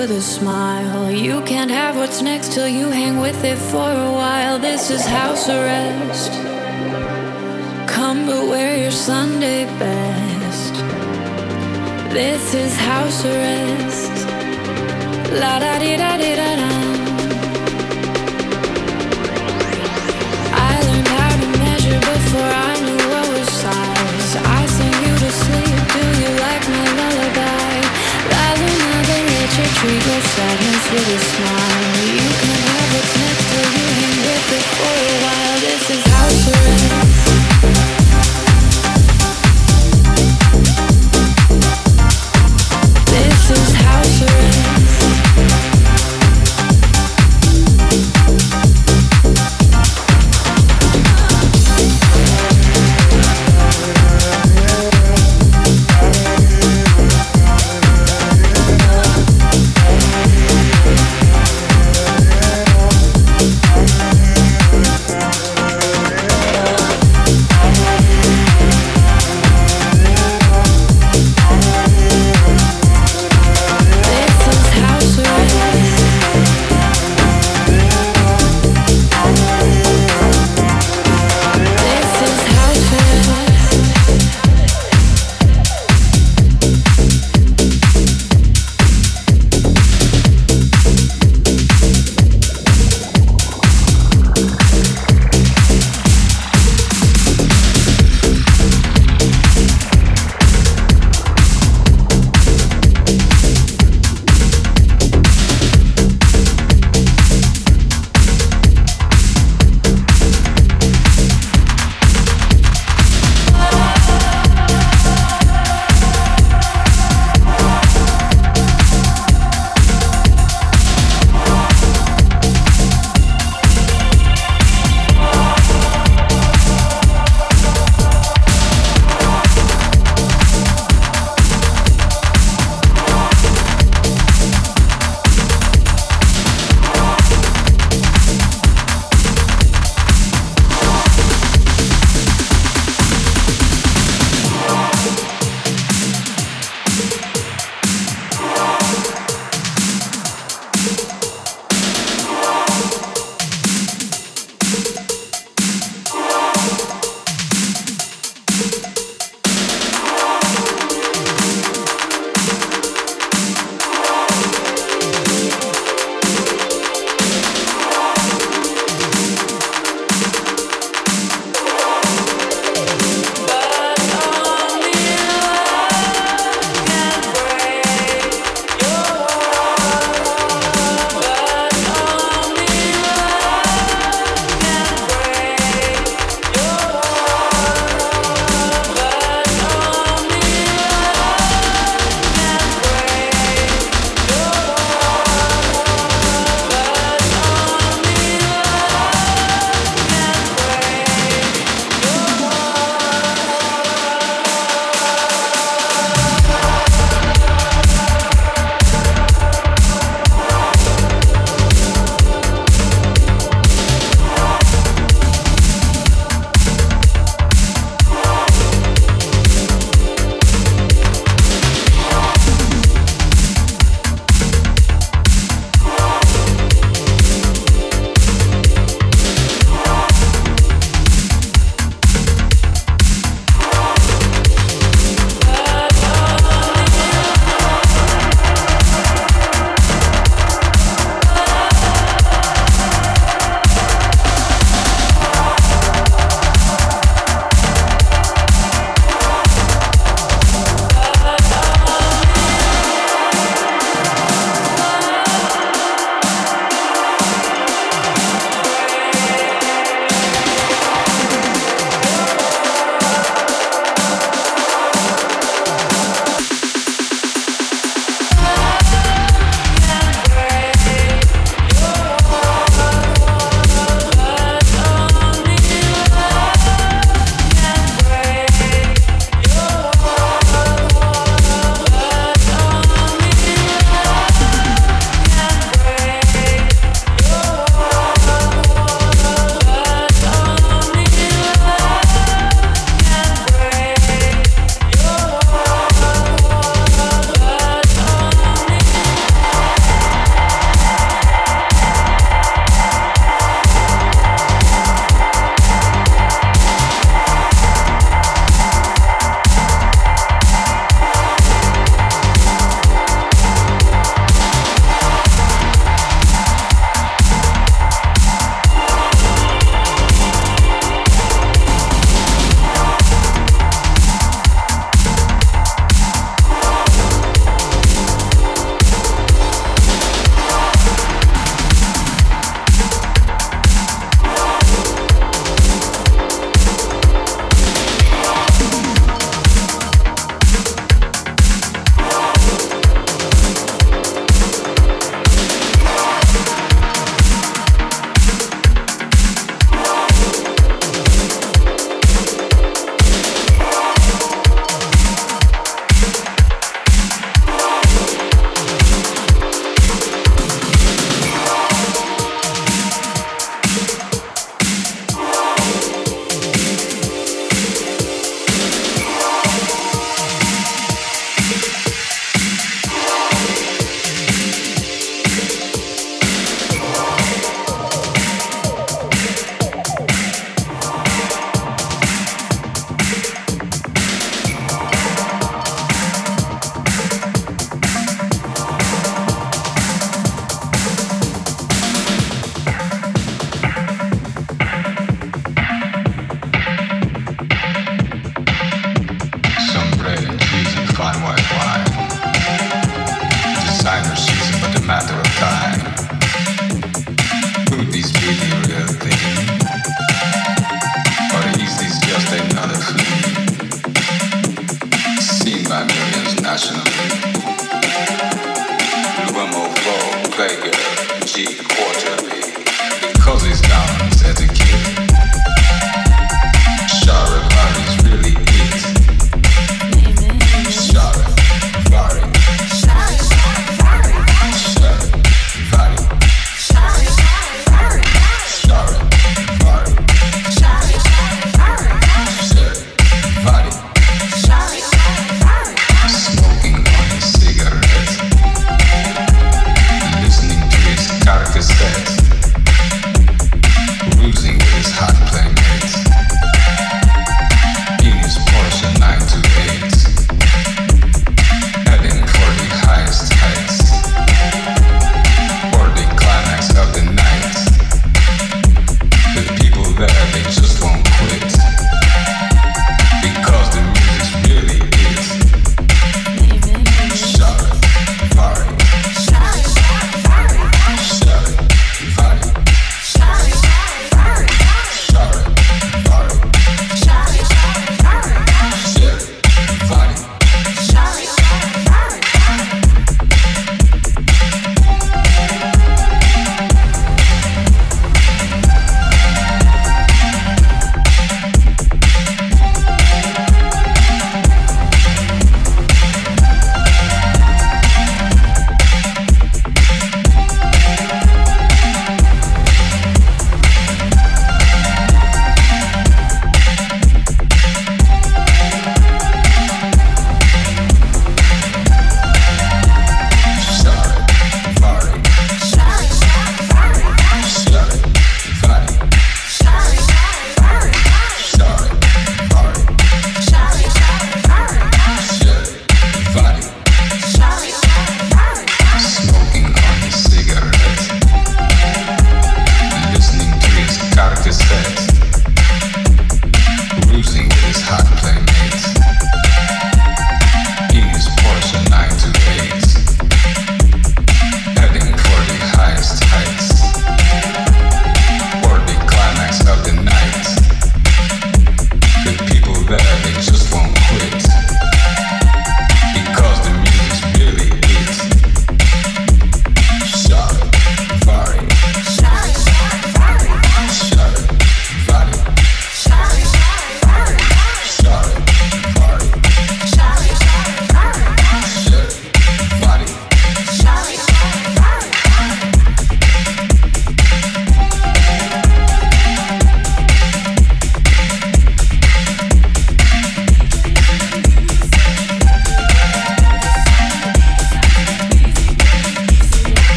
with a smile. You can't have what's next till you hang with it for a while. This is house arrest.